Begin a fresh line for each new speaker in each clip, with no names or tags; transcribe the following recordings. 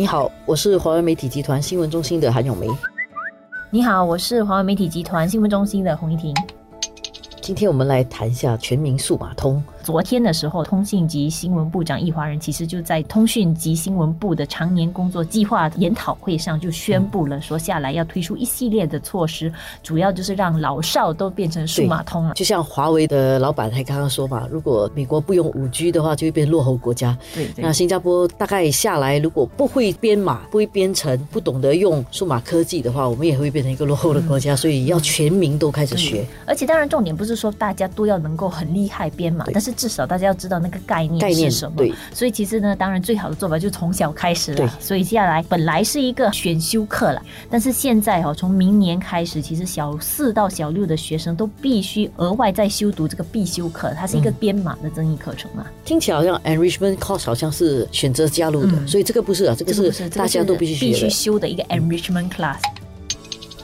你好，我是华为媒体集团新闻中心的韩永梅。
你好，我是华为媒体集团新闻中心的洪一婷。
今天我们来谈一下全民数码通。
昨天的时候，通信及新闻部长易华人其实就在通讯及新闻部的常年工作计划研讨会上就宣布了，说下来要推出一系列的措施，主要就是让老少都变成数码通了。
就像华为的老板还刚刚说嘛，如果美国不用五 G 的话，就会变落后国家。
对，
那新加坡大概下来，如果不会编码、不会编程、不懂得用数码科技的话，我们也会变成一个落后的国家。所以要全民都开始学。
而且当然重点不是说大家都要能够很厉害编码，但是至少大家要知道那个概念是什么。
对，
所以其实呢，当然最好的做法就从小开始了。所以接下来本来是一个选修课了，但是现在哈，从明年开始，其实小四到小六的学生都必须额外再修读这个必修课，它是一个编码的增益课程啊。
听起来好像 enrichment course 好像是选择加入的，所以这个不是啊，这个是大家都必须
必须修的一个 enrichment class。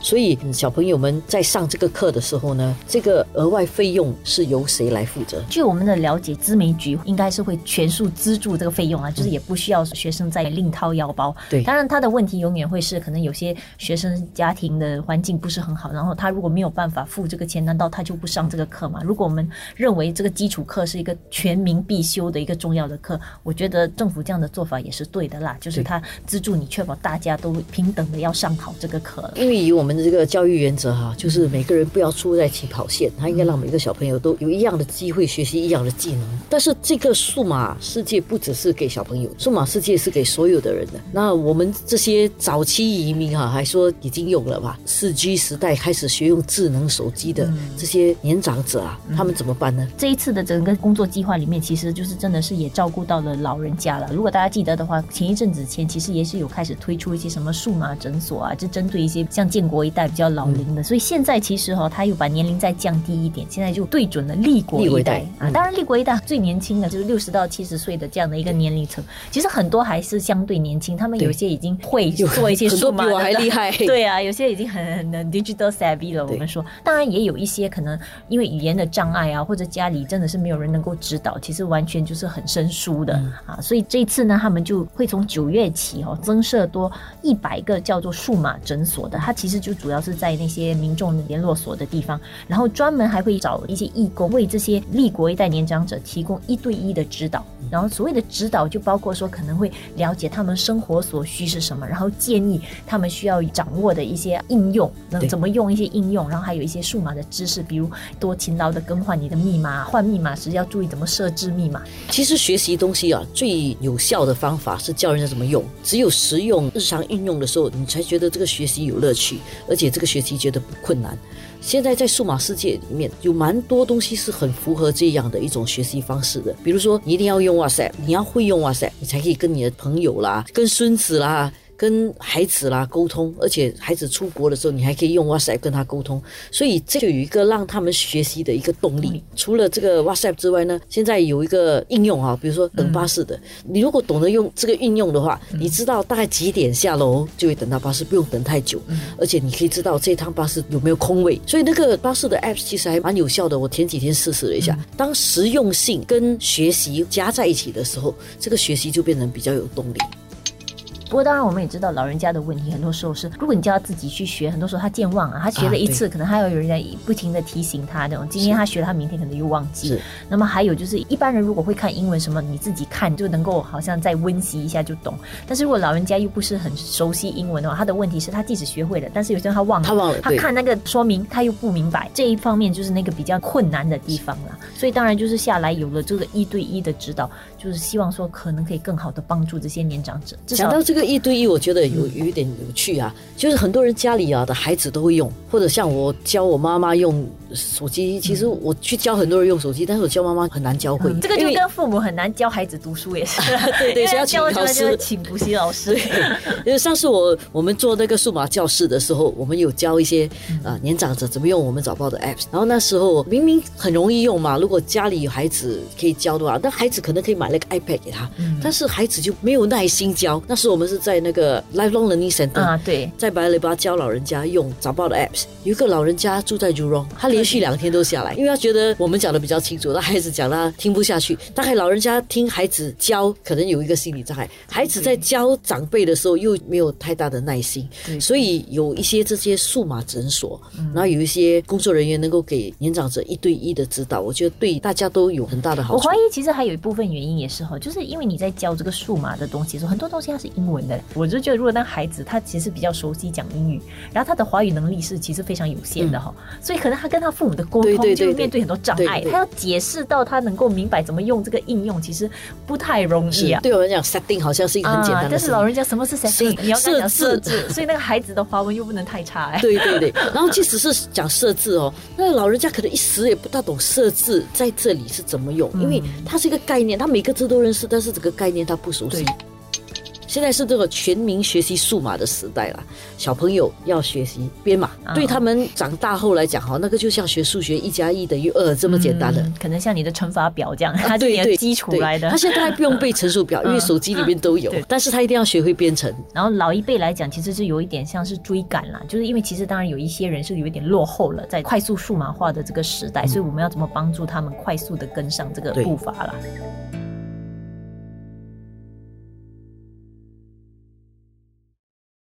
所以小朋友们在上这个课的时候呢，这个额外费用是由谁来负责？
据我们的了解，资媒局应该是会全数资助这个费用啊，就是也不需要学生再另掏腰包。
对，
当然他的问题永远会是，可能有些学生家庭的环境不是很好，然后他如果没有办法付这个钱，难道他就不上这个课吗？如果我们认为这个基础课是一个全民必修的一个重要的课，我觉得政府这样的做法也是对的啦，就是他资助你，确保大家都平等的要上好这个课。
因为以我们。这个教育原则哈，就是每个人不要输在起跑线，他应该让每个小朋友都有一样的机会学习一样的技能。但是这个数码世界不只是给小朋友，数码世界是给所有的人的。那我们这些早期移民哈，还说已经有了吧？四 G 时代开始学用智能手机的这些年长者啊，他们怎么办呢？
这一次的整个工作计划里面，其实就是真的是也照顾到了老人家了。如果大家记得的话，前一阵子前其实也是有开始推出一些什么数码诊所啊，就针对一些像建国。一代比较老龄的，所以现在其实哈，他又把年龄再降低一点，现在就对准了立国一代啊。当然，立国一代最年轻的就是六十到七十岁的这样的一个年龄层，其实很多还是相对年轻，他们有些已经会 做一些数码，
比我还厉害。
对啊，有些已经很很 digital savvy 了。我们说，当然也有一些可能因为语言的障碍啊，或者家里真的是没有人能够指导，其实完全就是很生疏的啊。所以这次呢，他们就会从九月起哦，增设多一百个叫做数码诊所的，它其实就。主要是在那些民众联络所的地方，然后专门还会找一些义工为这些立国一代年长者提供一对一的指导。然后所谓的指导就包括说可能会了解他们生活所需是什么，然后建议他们需要掌握的一些应用，那怎么用一些应用，然后还有一些数码的知识，比如多勤劳的更换你的密码，换密码时要注意怎么设置密码。
其实学习东西啊，最有效的方法是教人家怎么用，只有实用日常运用的时候，你才觉得这个学习有乐趣。而且这个学习觉得不困难。现在在数码世界里面有蛮多东西是很符合这样的一种学习方式的。比如说，你一定要用 WhatsApp，，你要会用 WhatsApp，，你才可以跟你的朋友啦、跟孙子啦。跟孩子啦沟通，而且孩子出国的时候，你还可以用 WhatsApp 跟他沟通，所以这就有一个让他们学习的一个动力。除了这个 WhatsApp 之外呢，现在有一个应用啊，比如说等巴士的，你如果懂得用这个运用的话，你知道大概几点下楼就会等到巴士，不用等太久，而且你可以知道这趟巴士有没有空位。所以那个巴士的 App 其实还蛮有效的。我前几天试试了一下，当实用性跟学习加在一起的时候，这个学习就变成比较有动力。
不过当然，我们也知道老人家的问题，很多时候是，如果你叫他自己去学，很多时候他健忘啊，他学了一次，可能还要有人在不停的提醒他，这种今天他学了，他明天可能又忘记。那么还有就是，一般人如果会看英文什么，你自己看就能够好像再温习一下就懂。但是如果老人家又不是很熟悉英文的话，他的问题是，他即使学会了，但是有时候他忘了，
他忘了，
他看那个说明他又不明白，这一方面就是那个比较困难的地方了。所以当然就是下来有了这个一对一的指导，就是希望说可能可以更好的帮助这些年长者。
讲到这个一对一，我觉得。有有一点有趣啊，就是很多人家里啊的孩子都会用，或者像我教我妈妈用手机，其实我去教很多人用手机，但是我教妈妈很难教会。
这个就跟父母很难教孩子读书也是，
对 对，要请老师，
请补习老师。
因为上次我我们做那个数码教室的时候，我们有教一些啊年长者怎么用我们早报的 apps，然后那时候明明很容易用嘛，如果家里有孩子可以教的话，那孩子可能可以买那个 iPad 给他，但是孩子就没有耐心教。那时我们们是在那个 Lifelong Learning Center
啊，对，
在白雷巴教老人家用早报的 apps。有一个老人家住在 Jurong，他连续两天都下来，因为他觉得我们讲的比较清楚，那孩子讲他听不下去。大概老人家听孩子教，可能有一个心理障碍。孩子在教长辈的时候又没有太大的耐心，所以有一些这些数码诊所，然后有一些工作人员能够给年长者一对一的指导，我觉得对大家都有很大的好处。
我怀疑其实还有一部分原因也是哈，就是因为你在教这个数码的东西的时候，很多东西它是英文的，我就觉得如果那孩子他其实比较熟悉讲英语，然后他的华语能力是其实非常有限的哈，所以可能他跟他父母的沟通就面对很多障碍，他要解释到他能够明白怎么用这个应用，其实不太容易啊。
对我来讲，setting 好像是一个很简单的，
但是老人家什么是 setting？你要讲设置，所以那个孩子的华文又不能太差哎。
对对对，然后即使是讲设置哦，那老人家可能一时也不大懂设置在这里是怎么用，因为它是一个概念，他每个字都认识，但是这个概念他不熟悉。现在是这个全民学习数码的时代了，小朋友要学习编码，对他们长大后来讲哈，那个就像学数学，一加一等于二这么简单的，
可能像你的乘法表这样，它是有基础来的。
他现在还不用背乘数表，因为手机里面都有，但是他一定要学会编程。
然后老一辈来讲，其实是有一点像是追赶啦，就是因为其实当然有一些人是有一点落后了，在快速数码化的这个时代，所以我们要怎么帮助他们快速的跟上这个步伐了？